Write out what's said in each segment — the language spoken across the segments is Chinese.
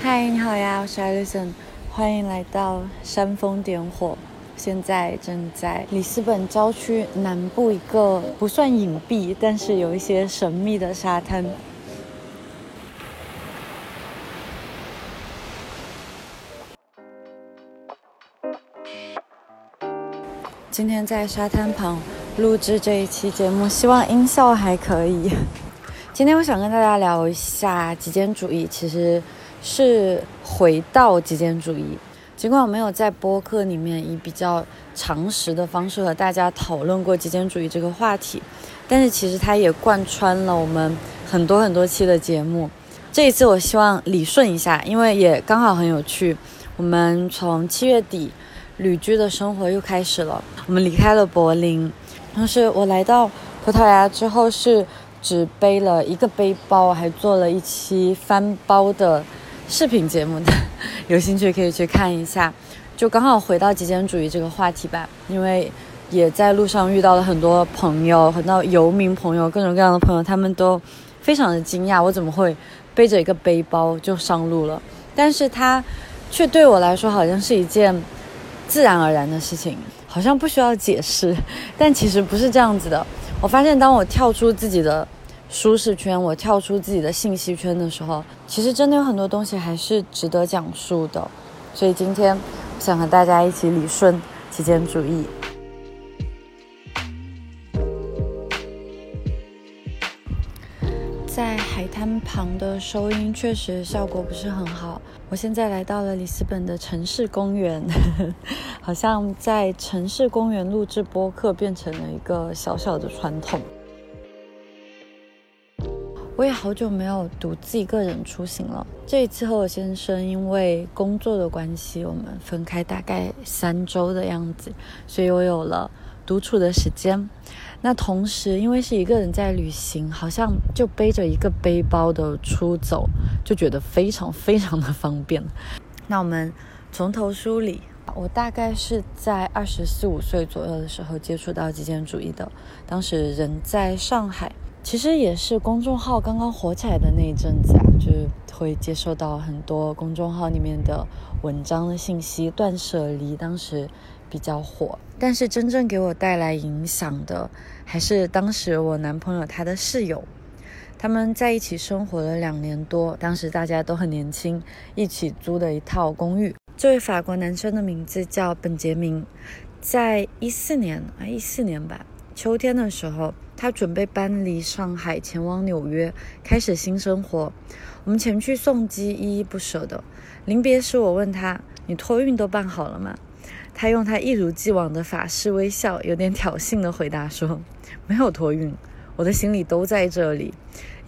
嗨，你好呀，我是 Alison，欢迎来到煽风点火。现在正在里斯本郊区南部一个不算隐蔽，但是有一些神秘的沙滩。今天在沙滩旁录制这一期节目，希望音效还可以。今天我想跟大家聊一下极简主义，其实是回到极简主义。尽管我没有在播客里面以比较常识的方式和大家讨论过极简主义这个话题，但是其实它也贯穿了我们很多很多期的节目。这一次我希望理顺一下，因为也刚好很有趣。我们从七月底旅居的生活又开始了，我们离开了柏林，同时我来到葡萄牙之后是。只背了一个背包，还做了一期翻包的视频节目的，有兴趣可以去看一下。就刚好回到极简主义这个话题吧，因为也在路上遇到了很多朋友，很多游民朋友，各种各样的朋友，他们都非常的惊讶，我怎么会背着一个背包就上路了？但是它却对我来说好像是一件自然而然的事情，好像不需要解释，但其实不是这样子的。我发现，当我跳出自己的舒适圈，我跳出自己的信息圈的时候，其实真的有很多东西还是值得讲述的。所以今天，想和大家一起理顺极简主义。在海滩旁的收音确实效果不是很好。我现在来到了里斯本的城市公园，好像在城市公园录制播客变成了一个小小的传统。我也好久没有独自一个人出行了。这一次和我先生因为工作的关系，我们分开大概三周的样子，所以我有了独处的时间。那同时，因为是一个人在旅行，好像就背着一个背包的出走，就觉得非常非常的方便。那我们从头梳理，我大概是在二十四五岁左右的时候接触到极简主义的，当时人在上海，其实也是公众号刚刚火起来的那一阵子啊，就是会接受到很多公众号里面的文章的信息，断舍离当时。比较火，但是真正给我带来影响的，还是当时我男朋友他的室友，他们在一起生活了两年多，当时大家都很年轻，一起租的一套公寓。这位法国男生的名字叫本杰明，在一四年啊一四年吧，秋天的时候，他准备搬离上海，前往纽约，开始新生活。我们前去送机，依依不舍的。临别时，我问他：“你托运都办好了吗？”他用他一如既往的法式微笑，有点挑衅的回答说：“没有托运，我的行李都在这里。”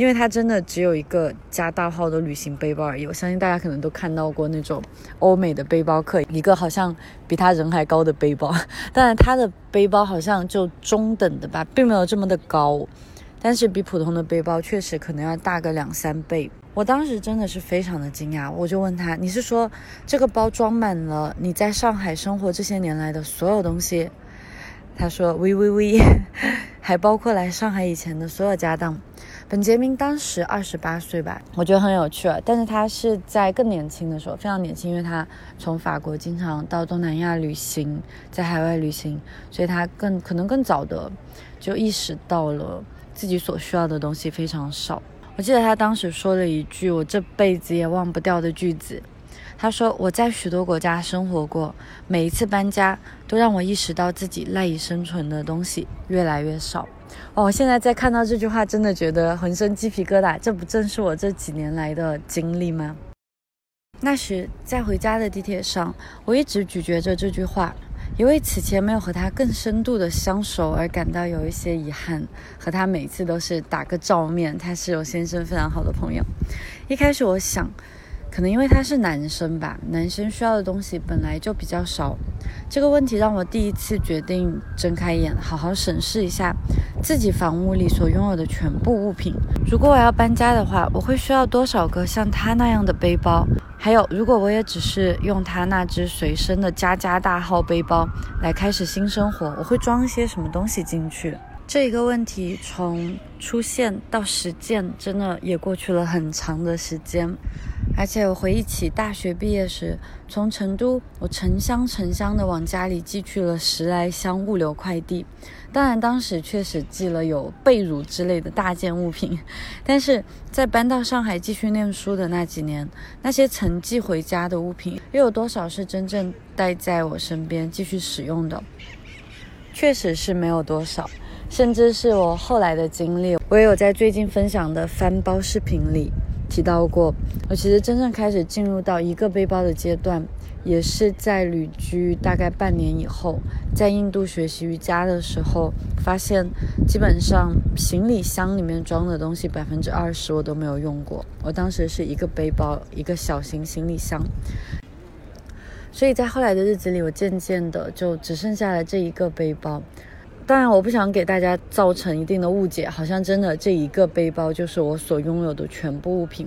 因为他真的只有一个加大号的旅行背包而已。我相信大家可能都看到过那种欧美的背包客，一个好像比他人还高的背包。当然，他的背包好像就中等的吧，并没有这么的高，但是比普通的背包确实可能要大个两三倍。我当时真的是非常的惊讶，我就问他：“你是说这个包装满了你在上海生活这些年来的所有东西？”他说：“喂喂喂，还包括来上海以前的所有家当。”本杰明当时二十八岁吧，我觉得很有趣啊。但是他是在更年轻的时候，非常年轻，因为他从法国经常到东南亚旅行，在海外旅行，所以他更可能更早的就意识到了自己所需要的东西非常少。我记得他当时说了一句我这辈子也忘不掉的句子，他说：“我在许多国家生活过，每一次搬家都让我意识到自己赖以生存的东西越来越少。”哦，现在在看到这句话，真的觉得浑身鸡皮疙瘩。这不正是我这几年来的经历吗？那时在回家的地铁上，我一直咀嚼着这句话。因为此前没有和他更深度的相熟而感到有一些遗憾，和他每次都是打个照面。他是我先生非常好的朋友。一开始我想，可能因为他是男生吧，男生需要的东西本来就比较少。这个问题让我第一次决定睁开眼，好好审视一下自己房屋里所拥有的全部物品。如果我要搬家的话，我会需要多少个像他那样的背包？还有，如果我也只是用他那只随身的加加大号背包来开始新生活，我会装一些什么东西进去？这个问题从出现到实践，真的也过去了很长的时间。而且我回忆起大学毕业时，从成都，我成箱成箱的往家里寄去了十来箱物流快递。当然，当时确实寄了有被褥之类的大件物品。但是在搬到上海继续念书的那几年，那些曾寄回家的物品，又有多少是真正待在我身边继续使用的？确实是没有多少。甚至是我后来的经历，我也有在最近分享的翻包视频里。提到过，我其实真正开始进入到一个背包的阶段，也是在旅居大概半年以后，在印度学习瑜伽的时候，发现基本上行李箱里面装的东西百分之二十我都没有用过。我当时是一个背包，一个小型行李箱，所以在后来的日子里，我渐渐的就只剩下了这一个背包。当然，我不想给大家造成一定的误解，好像真的这一个背包就是我所拥有的全部物品，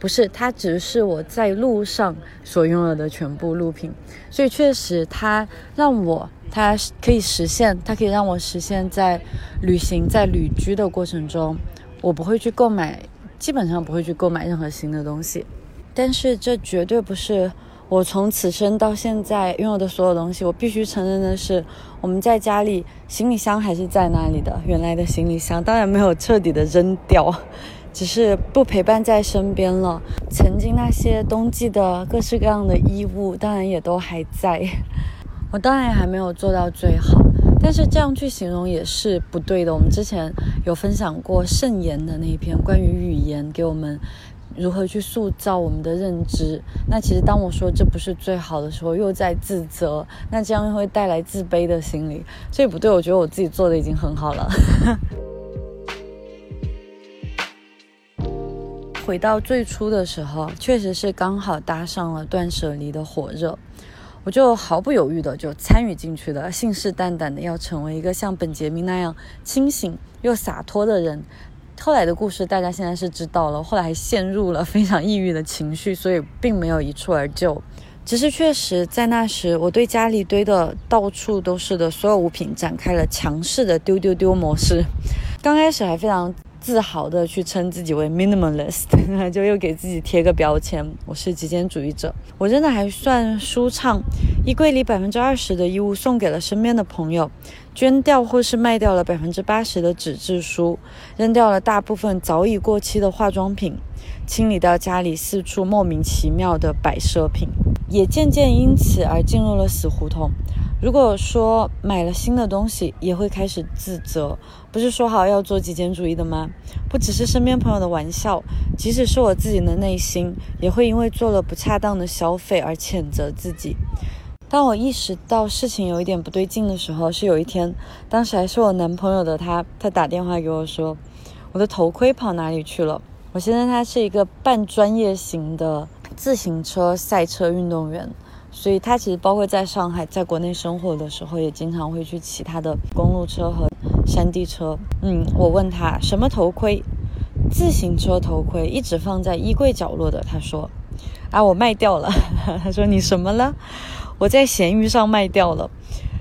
不是，它只是我在路上所拥有的全部物品。所以确实，它让我，它可以实现，它可以让我实现，在旅行、在旅居的过程中，我不会去购买，基本上不会去购买任何新的东西。但是这绝对不是。我从此生到现在拥有的所有东西，我必须承认的是，我们在家里行李箱还是在那里的，原来的行李箱当然没有彻底的扔掉，只是不陪伴在身边了。曾经那些冬季的各式各样的衣物，当然也都还在。我当然也还没有做到最好，但是这样去形容也是不对的。我们之前有分享过圣言的那一篇关于语言给我们。如何去塑造我们的认知？那其实当我说这不是最好的时候，又在自责，那这样又会带来自卑的心理。所以不对，我觉得我自己做的已经很好了。回到最初的时候，确实是刚好搭上了断舍离的火热，我就毫不犹豫的就参与进去了，信誓旦旦的要成为一个像本杰明那样清醒又洒脱的人。后来的故事大家现在是知道了，后来还陷入了非常抑郁的情绪，所以并没有一蹴而就。只是确实在那时，我对家里堆的到处都是的所有物品展开了强势的丢丢丢模式。刚开始还非常。自豪的去称自己为 minimalist，就又给自己贴个标签，我是极简主义者。我真的还算舒畅，衣柜里百分之二十的衣物送给了身边的朋友，捐掉或是卖掉了百分之八十的纸质书，扔掉了大部分早已过期的化妆品，清理掉家里四处莫名其妙的摆设品，也渐渐因此而进入了死胡同。如果说买了新的东西也会开始自责，不是说好要做极简主义的吗？不只是身边朋友的玩笑，即使是我自己的内心也会因为做了不恰当的消费而谴责自己。当我意识到事情有一点不对劲的时候，是有一天，当时还是我男朋友的他，他打电话给我说，我的头盔跑哪里去了？我现在他是一个半专业型的自行车赛车运动员。所以他其实包括在上海，在国内生活的时候，也经常会去骑他的公路车和山地车。嗯，我问他什么头盔，自行车头盔，一直放在衣柜角落的。他说，啊，我卖掉了。他说你什么了？我在闲鱼上卖掉了。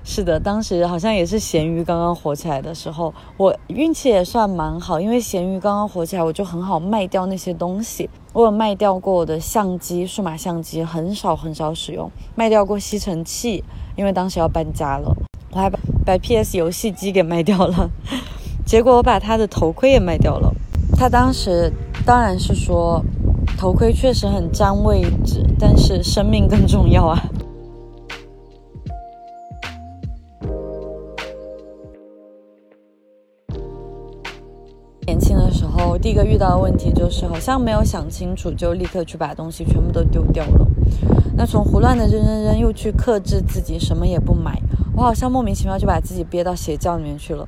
是的，当时好像也是闲鱼刚刚火起来的时候，我运气也算蛮好，因为闲鱼刚刚火起来，我就很好卖掉那些东西。我有卖掉过我的相机，数码相机很少很少使用，卖掉过吸尘器，因为当时要搬家了。我还把把 PS 游戏机给卖掉了，结果我把他的头盔也卖掉了。他当时当然是说，头盔确实很占位置，但是生命更重要啊。我，第一个遇到的问题就是好像没有想清楚，就立刻去把东西全部都丢掉了。那从胡乱的扔扔扔，又去克制自己什么也不买，我好像莫名其妙就把自己憋到邪教里面去了。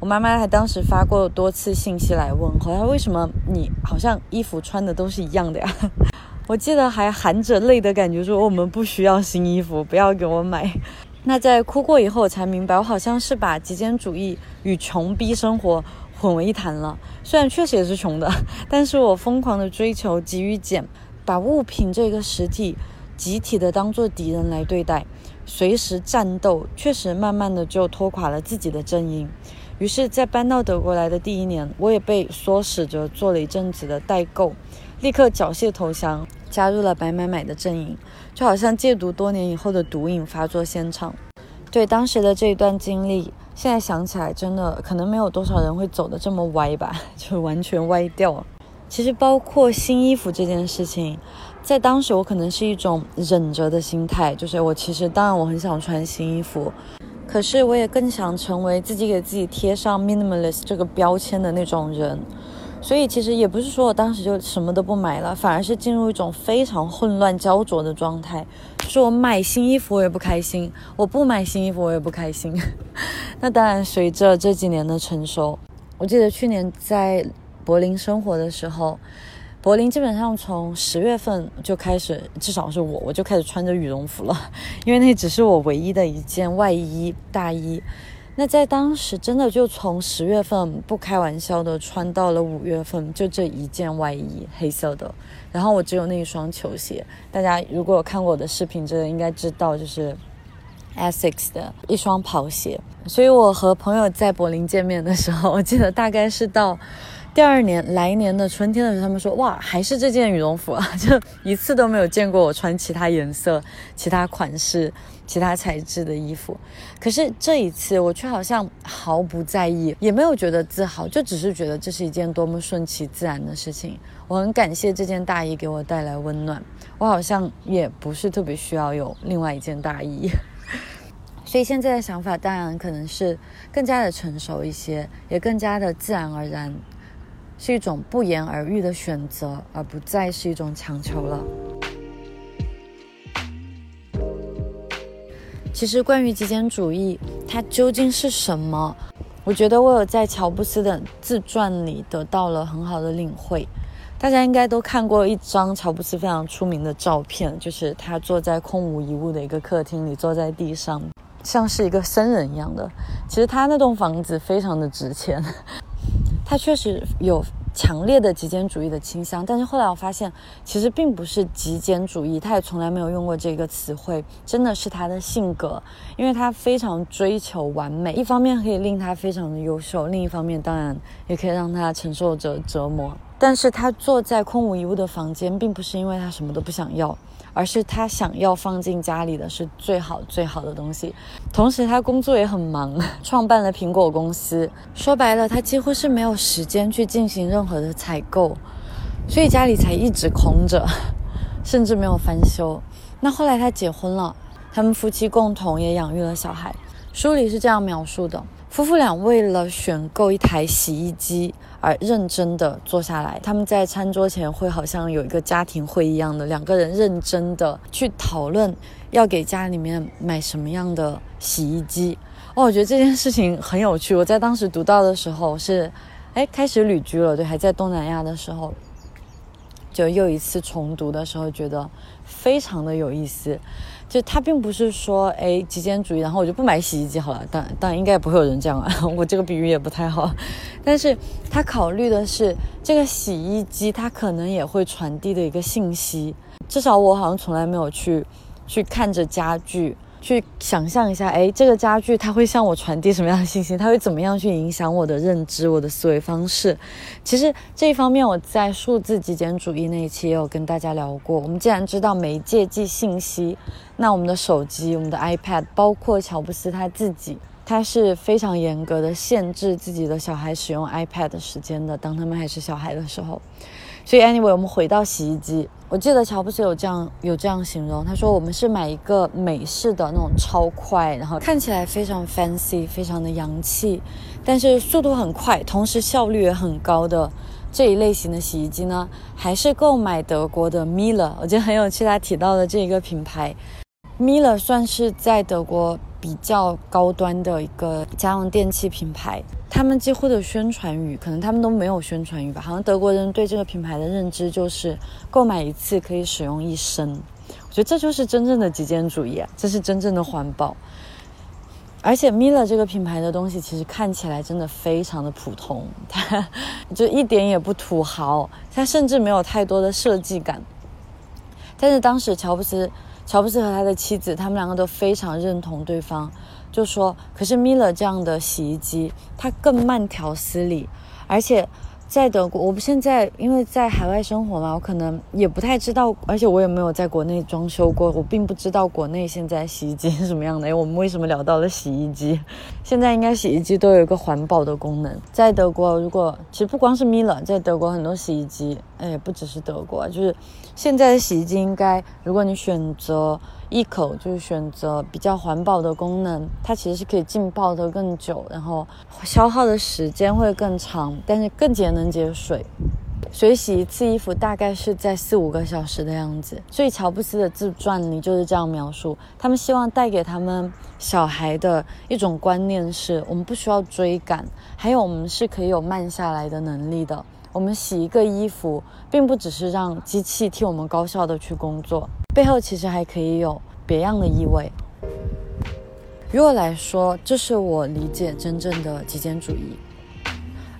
我妈妈还当时发过多次信息来问，好像为什么你好像衣服穿的都是一样的呀？我记得还含着泪的感觉说我们不需要新衣服，不要给我买。那在哭过以后，我才明白，我好像是把极简主义与穷逼生活。混为一谈了，虽然确实也是穷的，但是我疯狂的追求急于减，把物品这个实体集体的当做敌人来对待，随时战斗，确实慢慢的就拖垮了自己的阵营。于是，在搬到德国来的第一年，我也被唆使着做了一阵子的代购，立刻缴械投降，加入了白买买的阵营，就好像戒毒多年以后的毒瘾发作现场。对当时的这一段经历，现在想起来，真的可能没有多少人会走得这么歪吧，就完全歪掉。其实，包括新衣服这件事情，在当时我可能是一种忍着的心态，就是我其实当然我很想穿新衣服。可是，我也更想成为自己给自己贴上 minimalist 这个标签的那种人，所以其实也不是说我当时就什么都不买了，反而是进入一种非常混乱焦灼的状态。就是我买新衣服我也不开心，我不买新衣服我也不开心。那当然，随着这几年的成熟，我记得去年在柏林生活的时候。柏林基本上从十月份就开始，至少是我，我就开始穿着羽绒服了，因为那只是我唯一的一件外衣大衣。那在当时真的就从十月份不开玩笑的穿到了五月份，就这一件外衣，黑色的。然后我只有那一双球鞋。大家如果看过我的视频，真的应该知道，就是 Asics 的一双跑鞋。所以我和朋友在柏林见面的时候，我记得大概是到。第二年来年的春天的时候，他们说：“哇，还是这件羽绒服啊！” 就一次都没有见过我穿其他颜色、其他款式、其他材质的衣服。可是这一次，我却好像毫不在意，也没有觉得自豪，就只是觉得这是一件多么顺其自然的事情。我很感谢这件大衣给我带来温暖，我好像也不是特别需要有另外一件大衣。所以现在的想法当然可能是更加的成熟一些，也更加的自然而然。是一种不言而喻的选择，而不再是一种强求了。其实，关于极简主义，它究竟是什么？我觉得我有在乔布斯的自传里得到了很好的领会。大家应该都看过一张乔布斯非常出名的照片，就是他坐在空无一物的一个客厅里，坐在地上，像是一个僧人一样的。其实他那栋房子非常的值钱。他确实有强烈的极简主义的倾向，但是后来我发现，其实并不是极简主义，他也从来没有用过这个词汇，真的是他的性格，因为他非常追求完美，一方面可以令他非常的优秀，另一方面当然也可以让他承受着折磨。但是他坐在空无一物的房间，并不是因为他什么都不想要。而是他想要放进家里的是最好最好的东西，同时他工作也很忙，创办了苹果公司。说白了，他几乎是没有时间去进行任何的采购，所以家里才一直空着，甚至没有翻修。那后来他结婚了，他们夫妻共同也养育了小孩。书里是这样描述的。夫妇俩为了选购一台洗衣机而认真的坐下来，他们在餐桌前会好像有一个家庭会一样的，两个人认真的去讨论要给家里面买什么样的洗衣机。哦，我觉得这件事情很有趣。我在当时读到的时候是，哎，开始旅居了，对，还在东南亚的时候，就又一次重读的时候，觉得非常的有意思。就他并不是说，哎，极简主义，然后我就不买洗衣机好了。但但应该也不会有人这样啊。我这个比喻也不太好。但是他考虑的是，这个洗衣机它可能也会传递的一个信息。至少我好像从来没有去去看着家具。去想象一下，哎，这个家具它会向我传递什么样的信息？它会怎么样去影响我的认知、我的思维方式？其实这一方面，我在数字极简主义那一期也有跟大家聊过。我们既然知道媒介即信息，那我们的手机、我们的 iPad，包括乔布斯他自己，他是非常严格的限制自己的小孩使用 iPad 的时间的。当他们还是小孩的时候。所以，anyway，我们回到洗衣机。我记得乔布斯有这样有这样形容，他说：“我们是买一个美式的那种超快，然后看起来非常 fancy、非常的洋气，但是速度很快，同时效率也很高的这一类型的洗衣机呢，还是购买德国的 Miele。我觉得很有趣，他提到的这一个品牌，Miele 算是在德国比较高端的一个家用电器品牌。”他们几乎的宣传语，可能他们都没有宣传语吧。好像德国人对这个品牌的认知就是，购买一次可以使用一生。我觉得这就是真正的极简主义啊，这是真正的环保。而且 Miele 这个品牌的东西其实看起来真的非常的普通，它就一点也不土豪，它甚至没有太多的设计感。但是当时乔布斯，乔布斯和他的妻子，他们两个都非常认同对方。就说，可是 Miller 这样的洗衣机，它更慢条斯理，而且。在德国，我们现在因为在海外生活嘛，我可能也不太知道，而且我也没有在国内装修过，我并不知道国内现在洗衣机是什么样的。哎，我们为什么聊到了洗衣机？现在应该洗衣机都有一个环保的功能。在德国，如果其实不光是 Miller，在德国很多洗衣机，哎，不只是德国，就是现在的洗衣机应该，如果你选择。一口就是选择比较环保的功能，它其实是可以浸泡的更久，然后消耗的时间会更长，但是更节能节水。所以洗一次衣服大概是在四五个小时的样子。所以乔布斯的自传里就是这样描述，他们希望带给他们小孩的一种观念是：我们不需要追赶，还有我们是可以有慢下来的能力的。我们洗一个衣服，并不只是让机器替我们高效的去工作。背后其实还可以有别样的意味。于我来说，这是我理解真正的极简主义，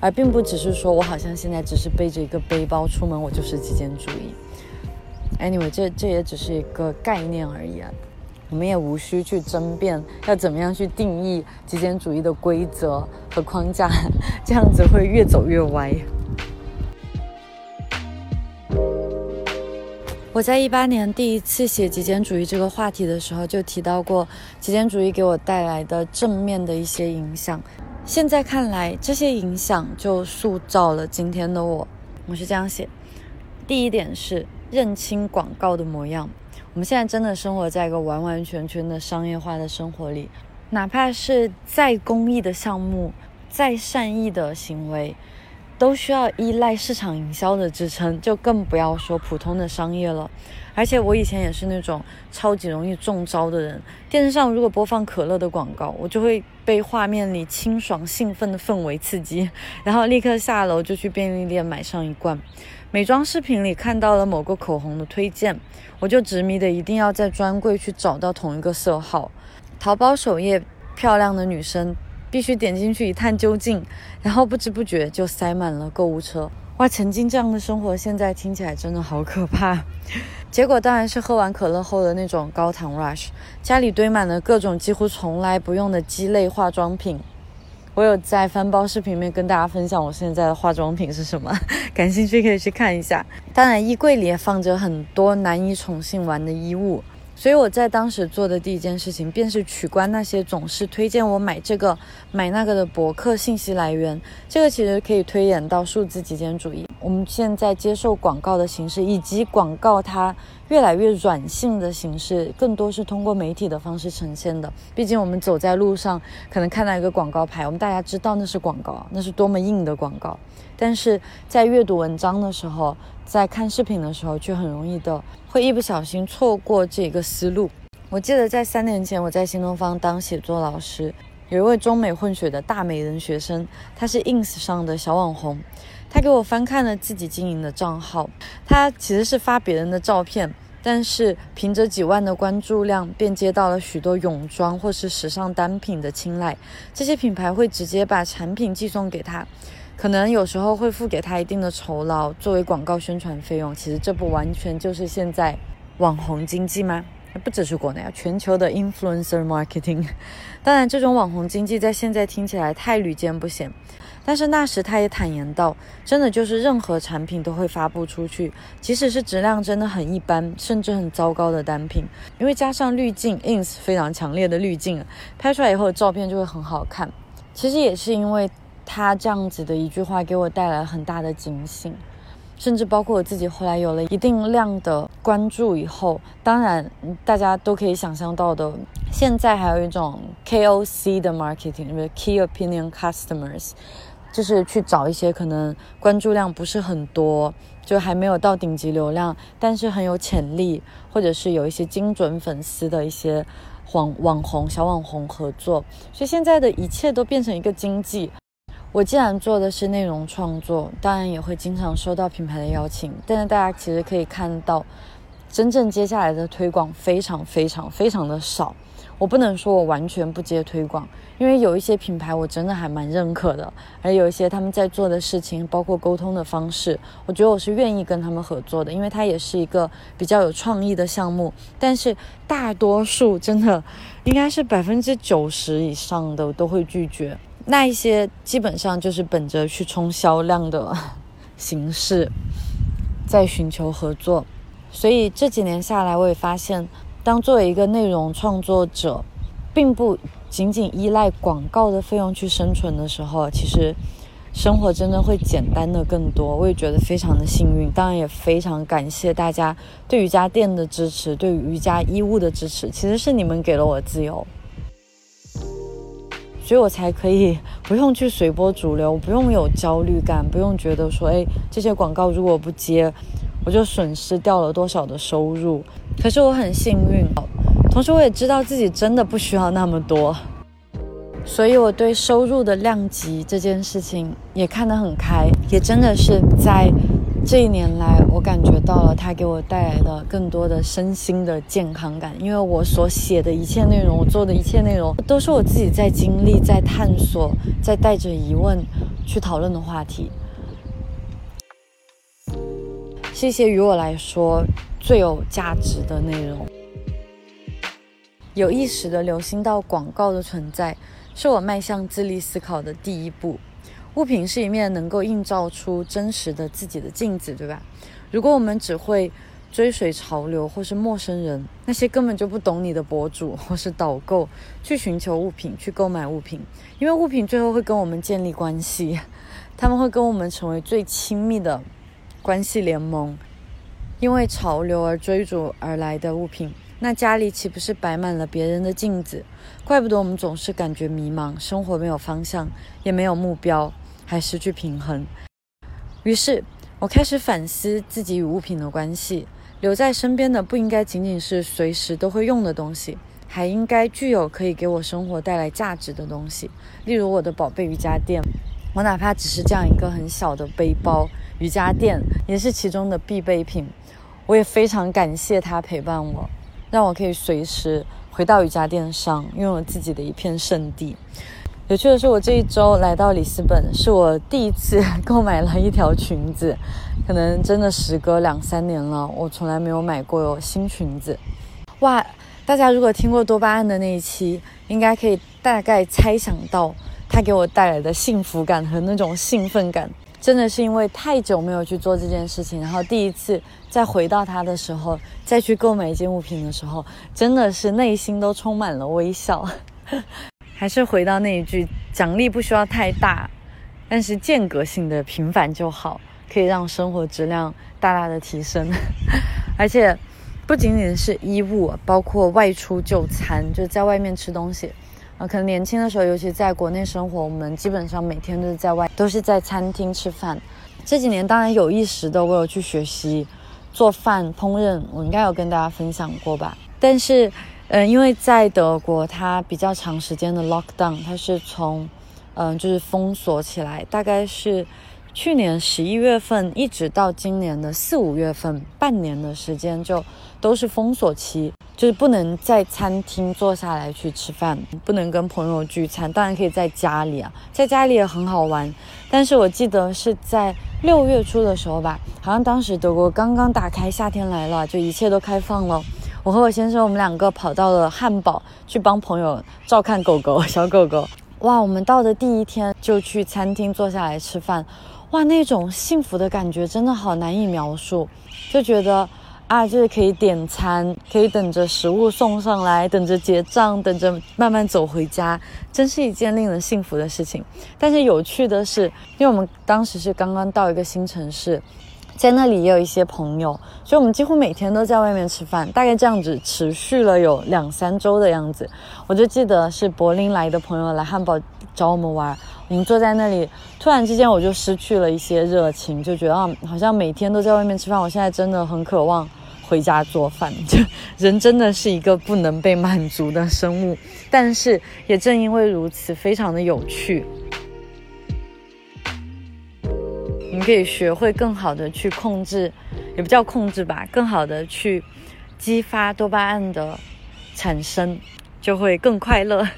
而并不只是说我好像现在只是背着一个背包出门，我就是极简主义。Anyway，这这也只是一个概念而已啊，我们也无需去争辩要怎么样去定义极简主义的规则和框架，这样子会越走越歪。我在一八年第一次写极简主义这个话题的时候，就提到过极简主义给我带来的正面的一些影响。现在看来，这些影响就塑造了今天的我。我是这样写：第一点是认清广告的模样。我们现在真的生活在一个完完全全的商业化的生活里，哪怕是再公益的项目、再善意的行为。都需要依赖市场营销的支撑，就更不要说普通的商业了。而且我以前也是那种超级容易中招的人。电视上如果播放可乐的广告，我就会被画面里清爽兴奋的氛围刺激，然后立刻下楼就去便利店买上一罐。美妆视频里看到了某个口红的推荐，我就执迷的一定要在专柜去找到同一个色号。淘宝首页漂亮的女生。必须点进去一探究竟，然后不知不觉就塞满了购物车。哇，曾经这样的生活，现在听起来真的好可怕。结果当然是喝完可乐后的那种高糖 rush，家里堆满了各种几乎从来不用的鸡肋化妆品。我有在翻包视频里面跟大家分享我现在的化妆品是什么，感兴趣可以去看一下。当然，衣柜里也放着很多难以宠幸完的衣物。所以我在当时做的第一件事情，便是取关那些总是推荐我买这个、买那个的博客信息来源。这个其实可以推演到数字极简主义。我们现在接受广告的形式，以及广告它越来越软性的形式，更多是通过媒体的方式呈现的。毕竟我们走在路上，可能看到一个广告牌，我们大家知道那是广告，那是多么硬的广告。但是在阅读文章的时候，在看视频的时候，却很容易的会一不小心错过这个思路。我记得在三年前，我在新东方当写作老师，有一位中美混血的大美人学生，他是 ins 上的小网红，他给我翻看了自己经营的账号，他其实是发别人的照片，但是凭着几万的关注量，便接到了许多泳装或是时尚单品的青睐，这些品牌会直接把产品寄送给他。可能有时候会付给他一定的酬劳作为广告宣传费用。其实这不完全就是现在网红经济吗？不只是国内啊，全球的 influencer marketing。当然，这种网红经济在现在听起来太屡见不鲜。但是那时他也坦言道，真的就是任何产品都会发布出去，即使是质量真的很一般，甚至很糟糕的单品，因为加上滤镜，ins 非常强烈的滤镜，拍出来以后的照片就会很好看。其实也是因为。他这样子的一句话给我带来很大的警醒，甚至包括我自己后来有了一定量的关注以后，当然大家都可以想象到的，现在还有一种 KOC 的 marketing，就是 Key Opinion Customers，就是去找一些可能关注量不是很多，就还没有到顶级流量，但是很有潜力，或者是有一些精准粉丝的一些网网红小网红合作，所以现在的一切都变成一个经济。我既然做的是内容创作，当然也会经常收到品牌的邀请。但是大家其实可以看到，真正接下来的推广非常非常非常的少。我不能说我完全不接推广，因为有一些品牌我真的还蛮认可的，而有一些他们在做的事情，包括沟通的方式，我觉得我是愿意跟他们合作的，因为它也是一个比较有创意的项目。但是大多数真的应该是百分之九十以上的都会拒绝，那一些基本上就是本着去冲销量的 形式在寻求合作。所以这几年下来，我也发现。当作为一个内容创作者，并不仅仅依赖广告的费用去生存的时候，其实生活真的会简单的更多。我也觉得非常的幸运，当然也非常感谢大家对瑜伽垫的支持，对瑜伽衣物的支持，其实是你们给了我自由，所以我才可以不用去随波逐流，不用有焦虑感，不用觉得说，哎，这些广告如果不接，我就损失掉了多少的收入。可是我很幸运，同时我也知道自己真的不需要那么多，所以我对收入的量级这件事情也看得很开，也真的是在这一年来，我感觉到了它给我带来的更多的身心的健康感。因为我所写的一切内容，我做的一切内容，都是我自己在经历、在探索、在带着疑问去讨论的话题。这些于我来说。最有价值的内容，有意识的留心到广告的存在，是我迈向自立思考的第一步。物品是一面能够映照出真实的自己的镜子，对吧？如果我们只会追随潮流，或是陌生人，那些根本就不懂你的博主 或是导购，去寻求物品，去购买物品，因为物品最后会跟我们建立关系，他们会跟我们成为最亲密的关系联盟。因为潮流而追逐而来的物品，那家里岂不是摆满了别人的镜子？怪不得我们总是感觉迷茫，生活没有方向，也没有目标，还失去平衡。于是，我开始反思自己与物品的关系。留在身边的不应该仅仅是随时都会用的东西，还应该具有可以给我生活带来价值的东西。例如我的宝贝瑜伽垫，我哪怕只是这样一个很小的背包，瑜伽垫也是其中的必备品。我也非常感谢它陪伴我，让我可以随时回到瑜伽垫上，拥有自己的一片圣地。有趣的是，我这一周来到里斯本，是我第一次 购买了一条裙子。可能真的时隔两三年了，我从来没有买过有新裙子。哇！大家如果听过多巴胺的那一期，应该可以大概猜想到它给我带来的幸福感和那种兴奋感。真的是因为太久没有去做这件事情，然后第一次再回到它的时候，再去购买一件物品的时候，真的是内心都充满了微笑。还是回到那一句，奖励不需要太大，但是间隔性的平凡就好，可以让生活质量大大的提升。而且不仅仅是衣物，包括外出就餐，就在外面吃东西。啊，可能年轻的时候，尤其在国内生活，我们基本上每天都是在外，都是在餐厅吃饭。这几年当然有意识的，我有去学习做饭、烹饪，我应该有跟大家分享过吧。但是，嗯，因为在德国，它比较长时间的 lockdown，它是从，嗯，就是封锁起来，大概是去年十一月份一直到今年的四五月份，半年的时间就都是封锁期。就是不能在餐厅坐下来去吃饭，不能跟朋友聚餐，当然可以在家里啊，在家里也很好玩。但是我记得是在六月初的时候吧，好像当时德国刚刚打开，夏天来了，就一切都开放了。我和我先生，我们两个跑到了汉堡去帮朋友照看狗狗，小狗狗。哇，我们到的第一天就去餐厅坐下来吃饭，哇，那种幸福的感觉真的好难以描述，就觉得。啊，就是可以点餐，可以等着食物送上来，等着结账，等着慢慢走回家，真是一件令人幸福的事情。但是有趣的是，因为我们当时是刚刚到一个新城市，在那里也有一些朋友，所以我们几乎每天都在外面吃饭，大概这样子持续了有两三周的样子。我就记得是柏林来的朋友来汉堡找我们玩，我们坐在那里，突然之间我就失去了一些热情，就觉得，好像每天都在外面吃饭，我现在真的很渴望。回家做饭，就人真的是一个不能被满足的生物，但是也正因为如此，非常的有趣。你可以学会更好的去控制，也不叫控制吧，更好的去激发多巴胺的产生。就会更快乐。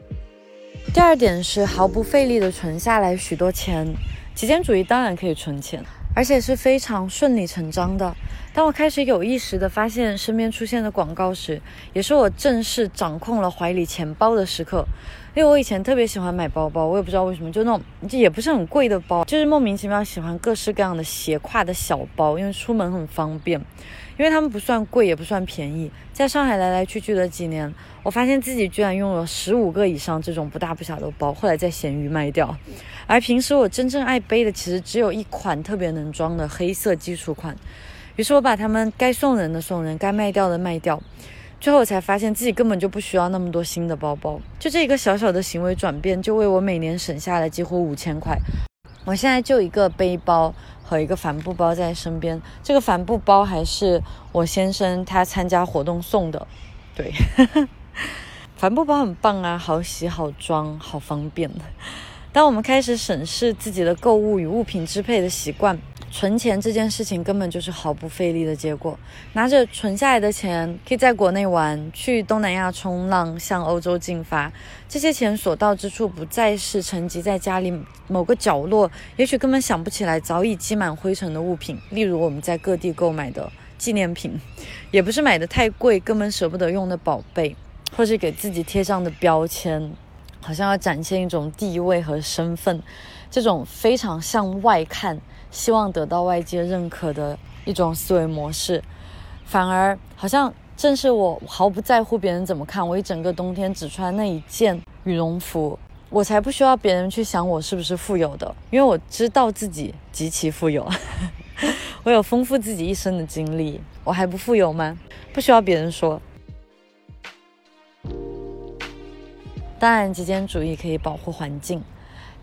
第二点是毫不费力的存下来许多钱。极简主义当然可以存钱，而且是非常顺理成章的。当我开始有意识地发现身边出现的广告时，也是我正式掌控了怀里钱包的时刻。因为我以前特别喜欢买包包，我也不知道为什么，就那种就也不是很贵的包，就是莫名其妙喜欢各式各样的斜挎的小包，因为出门很方便。因为他们不算贵，也不算便宜。在上海来来去去的几年，我发现自己居然用了十五个以上这种不大不小的包，后来在闲鱼卖掉。而平时我真正爱背的，其实只有一款特别能装的黑色基础款。于是我把它们该送人的送人，该卖掉的卖掉。最后我才发现自己根本就不需要那么多新的包包。就这一个小小的行为转变，就为我每年省下了几乎五千块。我现在就一个背包。和一个帆布包在身边，这个帆布包还是我先生他参加活动送的。对，帆布包很棒啊，好洗、好装、好方便。当我们开始审视自己的购物与物品支配的习惯。存钱这件事情根本就是毫不费力的结果。拿着存下来的钱，可以在国内玩，去东南亚冲浪，向欧洲进发。这些钱所到之处，不再是沉积在家里某个角落，也许根本想不起来早已积满灰尘的物品，例如我们在各地购买的纪念品，也不是买的太贵，根本舍不得用的宝贝，或是给自己贴上的标签，好像要展现一种地位和身份，这种非常向外看。希望得到外界认可的一种思维模式，反而好像正是我毫不在乎别人怎么看，我一整个冬天只穿那一件羽绒服，我才不需要别人去想我是不是富有的，因为我知道自己极其富有，我有丰富自己一生的经历，我还不富有吗？不需要别人说。当然，极简主义可以保护环境。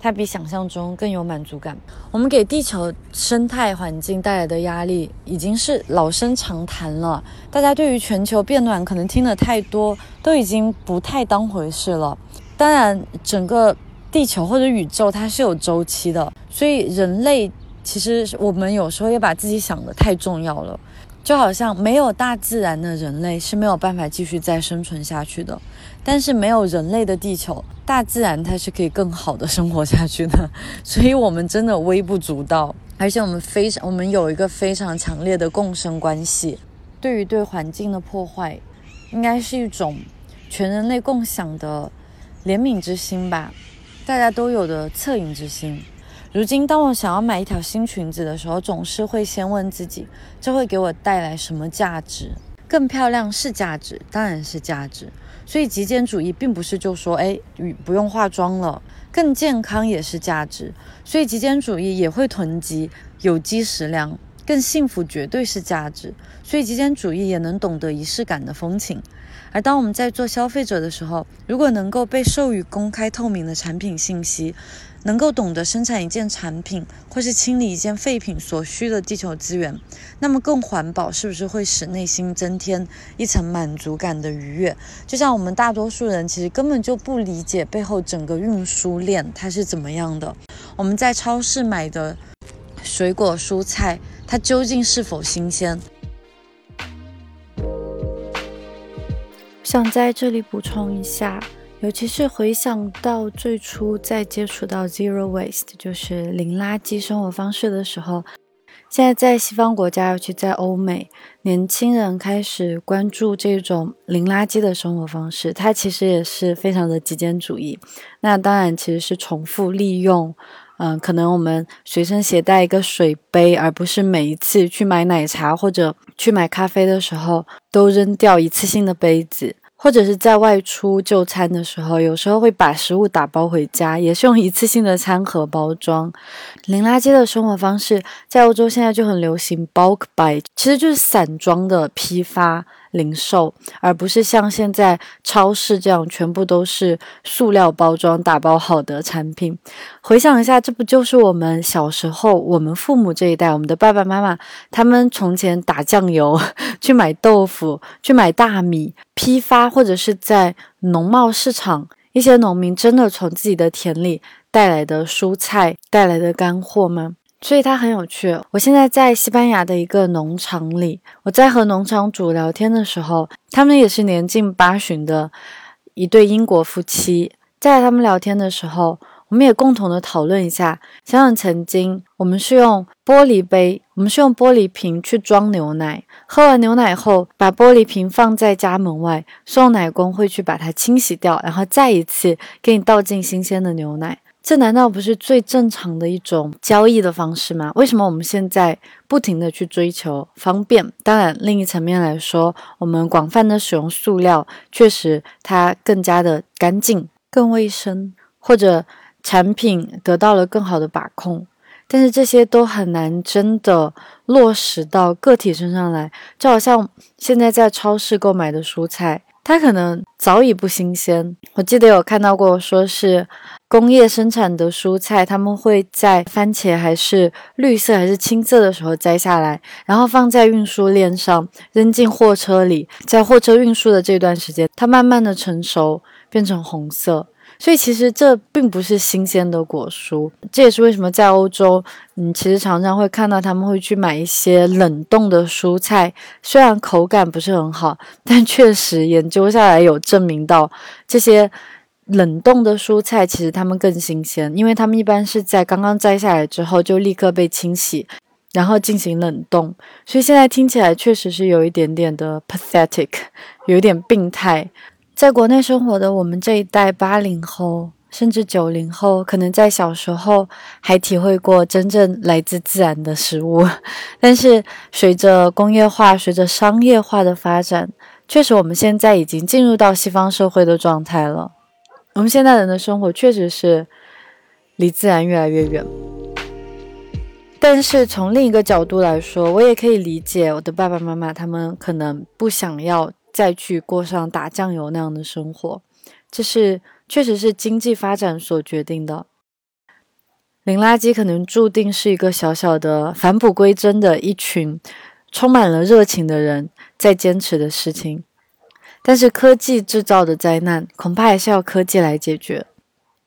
它比想象中更有满足感。我们给地球生态环境带来的压力已经是老生常谈了。大家对于全球变暖可能听得太多，都已经不太当回事了。当然，整个地球或者宇宙它是有周期的，所以人类其实我们有时候也把自己想的太重要了。就好像没有大自然的人类是没有办法继续再生存下去的，但是没有人类的地球，大自然它是可以更好的生活下去的。所以，我们真的微不足道，而且我们非常，我们有一个非常强烈的共生关系。对于对环境的破坏，应该是一种全人类共享的怜悯之心吧，大家都有的恻隐之心。如今，当我想要买一条新裙子的时候，总是会先问自己：这会给我带来什么价值？更漂亮是价值，当然是价值。所以，极简主义并不是就说，哎，不用化妆了，更健康也是价值。所以，极简主义也会囤积有机食粮，更幸福绝对是价值。所以，极简主义也能懂得仪式感的风情。而当我们在做消费者的时候，如果能够被授予公开透明的产品信息，能够懂得生产一件产品，或是清理一件废品所需的地球资源，那么更环保是不是会使内心增添一层满足感的愉悦？就像我们大多数人其实根本就不理解背后整个运输链它是怎么样的。我们在超市买的水果蔬菜，它究竟是否新鲜？想在这里补充一下。尤其是回想到最初在接触到 zero waste，就是零垃圾生活方式的时候，现在在西方国家，尤其在欧美，年轻人开始关注这种零垃圾的生活方式，它其实也是非常的极简主义。那当然其实是重复利用，嗯，可能我们随身携带一个水杯，而不是每一次去买奶茶或者去买咖啡的时候都扔掉一次性的杯子。或者是在外出就餐的时候，有时候会把食物打包回家，也是用一次性的餐盒包装。零垃圾的生活方式在欧洲现在就很流行，bulk buy，其实就是散装的批发。零售，而不是像现在超市这样全部都是塑料包装打包好的产品。回想一下，这不就是我们小时候，我们父母这一代，我们的爸爸妈妈，他们从前打酱油、去买豆腐、去买大米，批发或者是在农贸市场，一些农民真的从自己的田里带来的蔬菜带来的干货吗？所以它很有趣。我现在在西班牙的一个农场里，我在和农场主聊天的时候，他们也是年近八旬的一对英国夫妻。在他们聊天的时候，我们也共同的讨论一下，想想曾经我们是用玻璃杯，我们是用玻璃瓶去装牛奶，喝完牛奶后，把玻璃瓶放在家门外，送奶工会去把它清洗掉，然后再一次给你倒进新鲜的牛奶。这难道不是最正常的一种交易的方式吗？为什么我们现在不停的去追求方便？当然，另一层面来说，我们广泛的使用塑料，确实它更加的干净、更卫生，或者。产品得到了更好的把控，但是这些都很难真的落实到个体身上来。就好像现在在超市购买的蔬菜，它可能早已不新鲜。我记得有看到过，说是工业生产的蔬菜，他们会在番茄还是绿色还是青色的时候摘下来，然后放在运输链上，扔进货车里，在货车运输的这段时间，它慢慢的成熟，变成红色。所以其实这并不是新鲜的果蔬，这也是为什么在欧洲，嗯，其实常常会看到他们会去买一些冷冻的蔬菜，虽然口感不是很好，但确实研究下来有证明到，这些冷冻的蔬菜其实它们更新鲜，因为它们一般是在刚刚摘下来之后就立刻被清洗，然后进行冷冻。所以现在听起来确实是有一点点的 pathetic，有一点病态。在国内生活的我们这一代八零后甚至九零后，可能在小时候还体会过真正来自自然的食物，但是随着工业化、随着商业化的发展，确实我们现在已经进入到西方社会的状态了。我们现代人的生活确实是离自然越来越远。但是从另一个角度来说，我也可以理解我的爸爸妈妈，他们可能不想要。再去过上打酱油那样的生活，这是确实是经济发展所决定的。零垃圾可能注定是一个小小的返璞归真的一群充满了热情的人在坚持的事情，但是科技制造的灾难恐怕还是要科技来解决。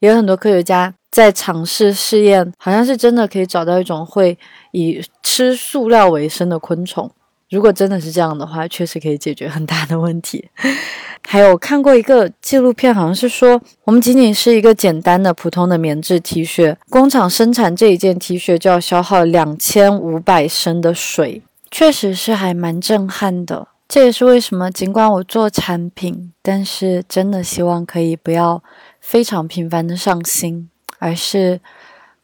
也有很多科学家在尝试试验，好像是真的可以找到一种会以吃塑料为生的昆虫。如果真的是这样的话，确实可以解决很大的问题。还有看过一个纪录片，好像是说，我们仅仅是一个简单的普通的棉质 T 恤，工厂生产这一件 T 恤就要消耗两千五百升的水，确实是还蛮震撼的。这也是为什么，尽管我做产品，但是真的希望可以不要非常频繁的上新，而是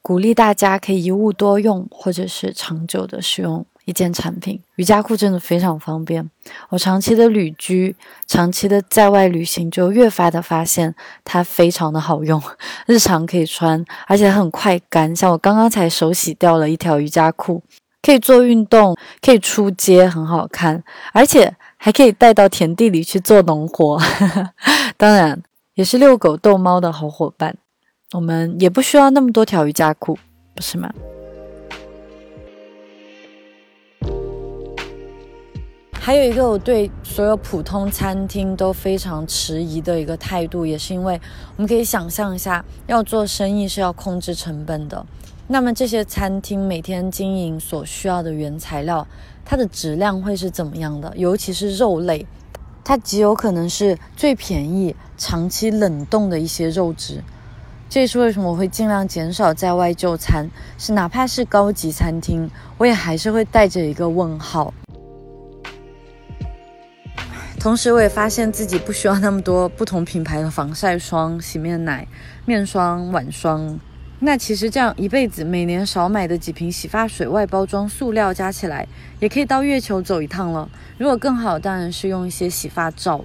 鼓励大家可以一物多用，或者是长久的使用。一件产品，瑜伽裤真的非常方便。我长期的旅居，长期的在外旅行，就越发的发现它非常的好用，日常可以穿，而且很快干。像我刚刚才手洗掉了一条瑜伽裤，可以做运动，可以出街，很好看，而且还可以带到田地里去做农活。当然，也是遛狗逗猫的好伙伴。我们也不需要那么多条瑜伽裤，不是吗？还有一个我对所有普通餐厅都非常迟疑的一个态度，也是因为我们可以想象一下，要做生意是要控制成本的。那么这些餐厅每天经营所需要的原材料，它的质量会是怎么样的？尤其是肉类，它极有可能是最便宜、长期冷冻的一些肉质。这也是为什么我会尽量减少在外就餐，是哪怕是高级餐厅，我也还是会带着一个问号。同时，我也发现自己不需要那么多不同品牌的防晒霜、洗面奶、面霜、晚霜。那其实这样一辈子，每年少买的几瓶洗发水、外包装塑料加起来，也可以到月球走一趟了。如果更好，当然是用一些洗发皂。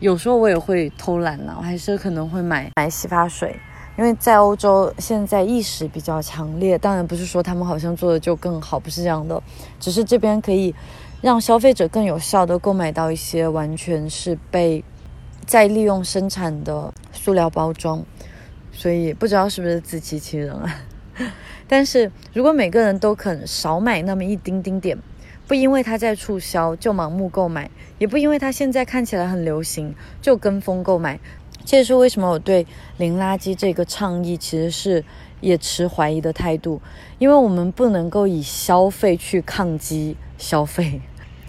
有时候我也会偷懒了，我还是可能会买买洗发水，因为在欧洲现在意识比较强烈。当然不是说他们好像做的就更好，不是这样的，只是这边可以。让消费者更有效的购买到一些完全是被再利用生产的塑料包装，所以不知道是不是自欺欺人啊？但是如果每个人都肯少买那么一丁丁点，不因为它在促销就盲目购买，也不因为它现在看起来很流行就跟风购买，这也是为什么我对零垃圾这个倡议其实是也持怀疑的态度，因为我们不能够以消费去抗击消费，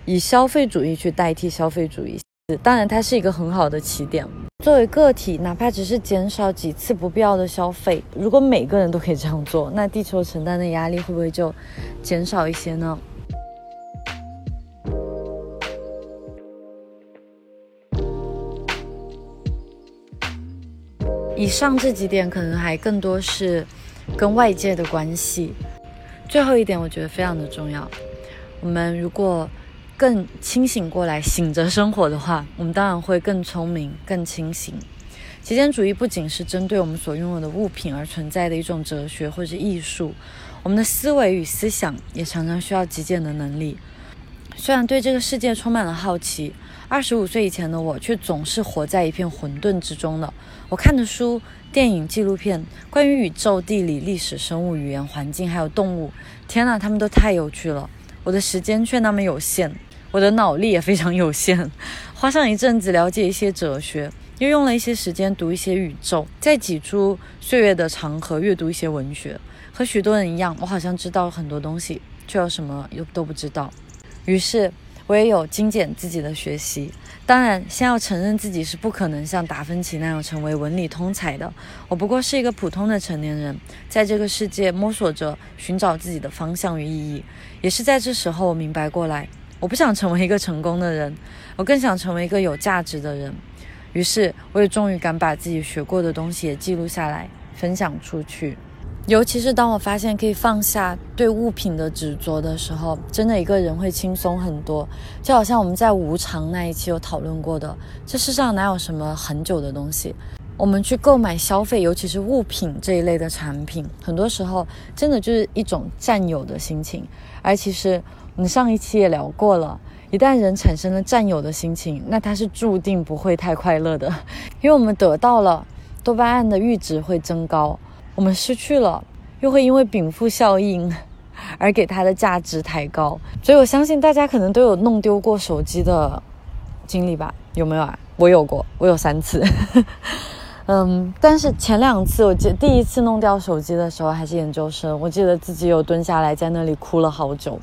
以消费主义去代替消费主义。当然，它是一个很好的起点。作为个体，哪怕只是减少几次不必要的消费，如果每个人都可以这样做，那地球承担的压力会不会就减少一些呢？以上这几点可能还更多是跟外界的关系。最后一点，我觉得非常的重要。我们如果更清醒过来，醒着生活的话，我们当然会更聪明、更清醒。极简主义不仅是针对我们所拥有的物品而存在的一种哲学或者艺术，我们的思维与思想也常常需要极简的能力。虽然对这个世界充满了好奇，二十五岁以前的我却总是活在一片混沌之中的。我看的书、电影、纪录片，关于宇宙、地理、历史、生物、语言、环境，还有动物，天呐，他们都太有趣了。我的时间却那么有限。我的脑力也非常有限，花上一阵子了解一些哲学，又用了一些时间读一些宇宙，再挤出岁月的长河阅读一些文学。和许多人一样，我好像知道很多东西，却又什么又都不知道。于是，我也有精简自己的学习。当然，先要承认自己是不可能像达芬奇那样成为文理通才的。我不过是一个普通的成年人，在这个世界摸索着寻找自己的方向与意义。也是在这时候，我明白过来。我不想成为一个成功的人，我更想成为一个有价值的人。于是，我也终于敢把自己学过的东西也记录下来，分享出去。尤其是当我发现可以放下对物品的执着的时候，真的一个人会轻松很多。就好像我们在无常那一期有讨论过的，这世上哪有什么很久的东西？我们去购买消费，尤其是物品这一类的产品，很多时候真的就是一种占有的心情，而其实。我们上一期也聊过了，一旦人产生了占有的心情，那他是注定不会太快乐的，因为我们得到了多巴胺的阈值会增高，我们失去了又会因为禀赋效应 而给它的价值抬高。所以我相信大家可能都有弄丢过手机的经历吧？有没有啊？我有过，我有三次。嗯，但是前两次，我记第一次弄掉手机的时候还是研究生，我记得自己有蹲下来在那里哭了好久。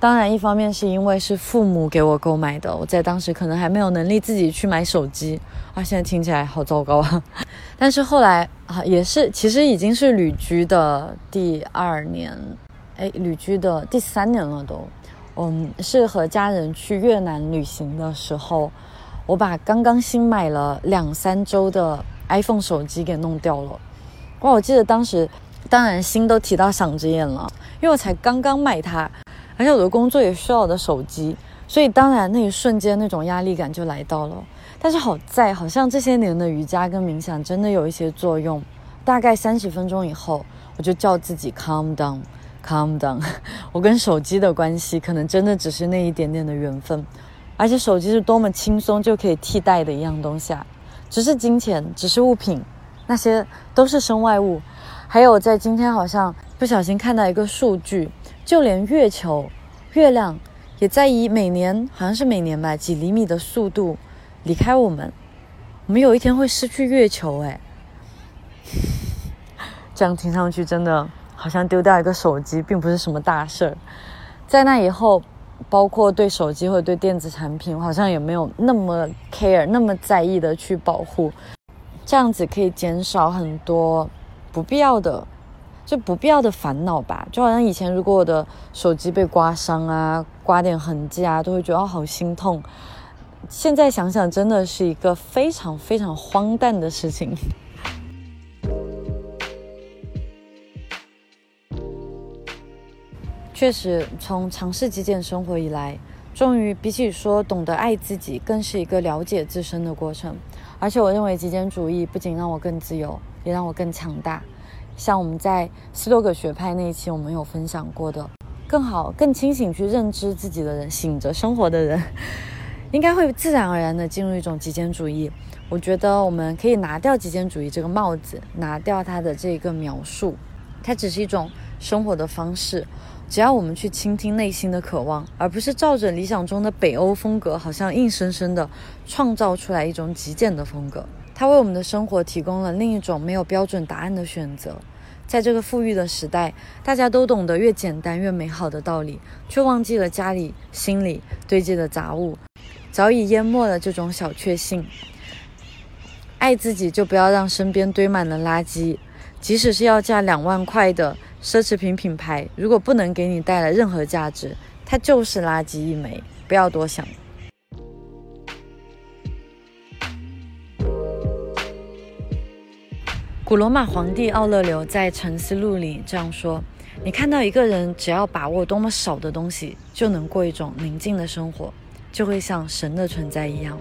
当然，一方面是因为是父母给我购买的，我在当时可能还没有能力自己去买手机啊。现在听起来好糟糕啊！但是后来啊，也是其实已经是旅居的第二年，哎，旅居的第三年了都。嗯，是和家人去越南旅行的时候，我把刚刚新买了两三周的 iPhone 手机给弄掉了。哇，我记得当时，当然心都提到嗓子眼了，因为我才刚刚买它。而且我的工作也需要我的手机，所以当然那一瞬间那种压力感就来到了。但是好在，好像这些年的瑜伽跟冥想真的有一些作用。大概三十分钟以后，我就叫自己 calm down，calm down。我跟手机的关系可能真的只是那一点点的缘分，而且手机是多么轻松就可以替代的一样东西啊！只是金钱，只是物品，那些都是身外物。还有，在今天好像不小心看到一个数据。就连月球、月亮也在以每年好像是每年吧几厘米的速度离开我们。我们有一天会失去月球，哎，这样听上去真的好像丢掉一个手机并不是什么大事儿。在那以后，包括对手机或者对电子产品，我好像也没有那么 care、那么在意的去保护。这样子可以减少很多不必要的。就不必要的烦恼吧，就好像以前如果我的手机被刮伤啊，刮点痕迹啊，都会觉得好心痛。现在想想，真的是一个非常非常荒诞的事情。确实，从尝试极简生活以来，终于比起说懂得爱自己，更是一个了解自身的过程。而且，我认为极简主义不仅让我更自由，也让我更强大。像我们在斯多葛学派那一期，我们有分享过的，更好、更清醒去认知自己的人，醒着生活的人，应该会自然而然的进入一种极简主义。我觉得我们可以拿掉极简主义这个帽子，拿掉它的这个描述，它只是一种生活的方式。只要我们去倾听内心的渴望，而不是照着理想中的北欧风格，好像硬生生的创造出来一种极简的风格。它为我们的生活提供了另一种没有标准答案的选择。在这个富裕的时代，大家都懂得越简单越美好的道理，却忘记了家里心里堆积的杂物，早已淹没了这种小确幸。爱自己，就不要让身边堆满了垃圾。即使是要价两万块的奢侈品品牌，如果不能给你带来任何价值，它就是垃圾一枚。不要多想。古罗马皇帝奥勒留在《沉思录》里这样说：“你看到一个人，只要把握多么少的东西，就能过一种宁静的生活，就会像神的存在一样。”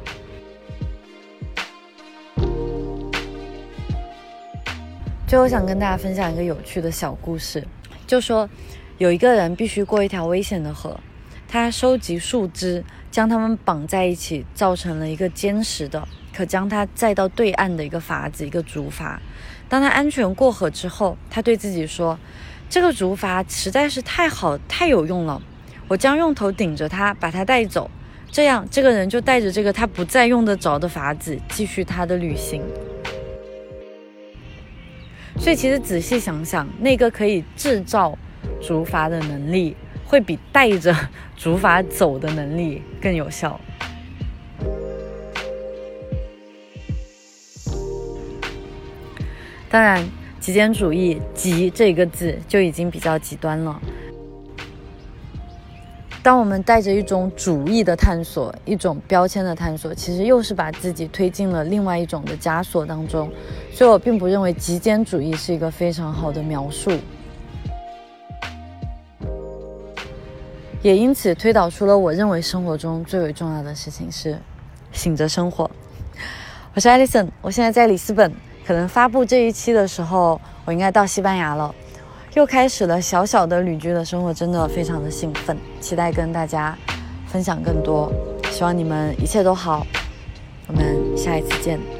最后想跟大家分享一个有趣的小故事，就说有一个人必须过一条危险的河，他收集树枝，将它们绑在一起，造成了一个坚实的。可将它载到对岸的一个筏子，一个竹筏。当他安全过河之后，他对自己说：“这个竹筏实在是太好、太有用了，我将用头顶着它，把它带走。这样，这个人就带着这个他不再用得着的筏子，继续他的旅行。”所以，其实仔细想想，那个可以制造竹筏的能力，会比带着 竹筏走的能力更有效。当然，极简主义“极”这个字就已经比较极端了。当我们带着一种主义的探索，一种标签的探索，其实又是把自己推进了另外一种的枷锁当中。所以我并不认为极简主义是一个非常好的描述，也因此推导出了我认为生活中最为重要的事情是醒着生活。我是艾丽森，我现在在里斯本。可能发布这一期的时候，我应该到西班牙了，又开始了小小的旅居的生活，真的非常的兴奋，期待跟大家分享更多，希望你们一切都好，我们下一次见。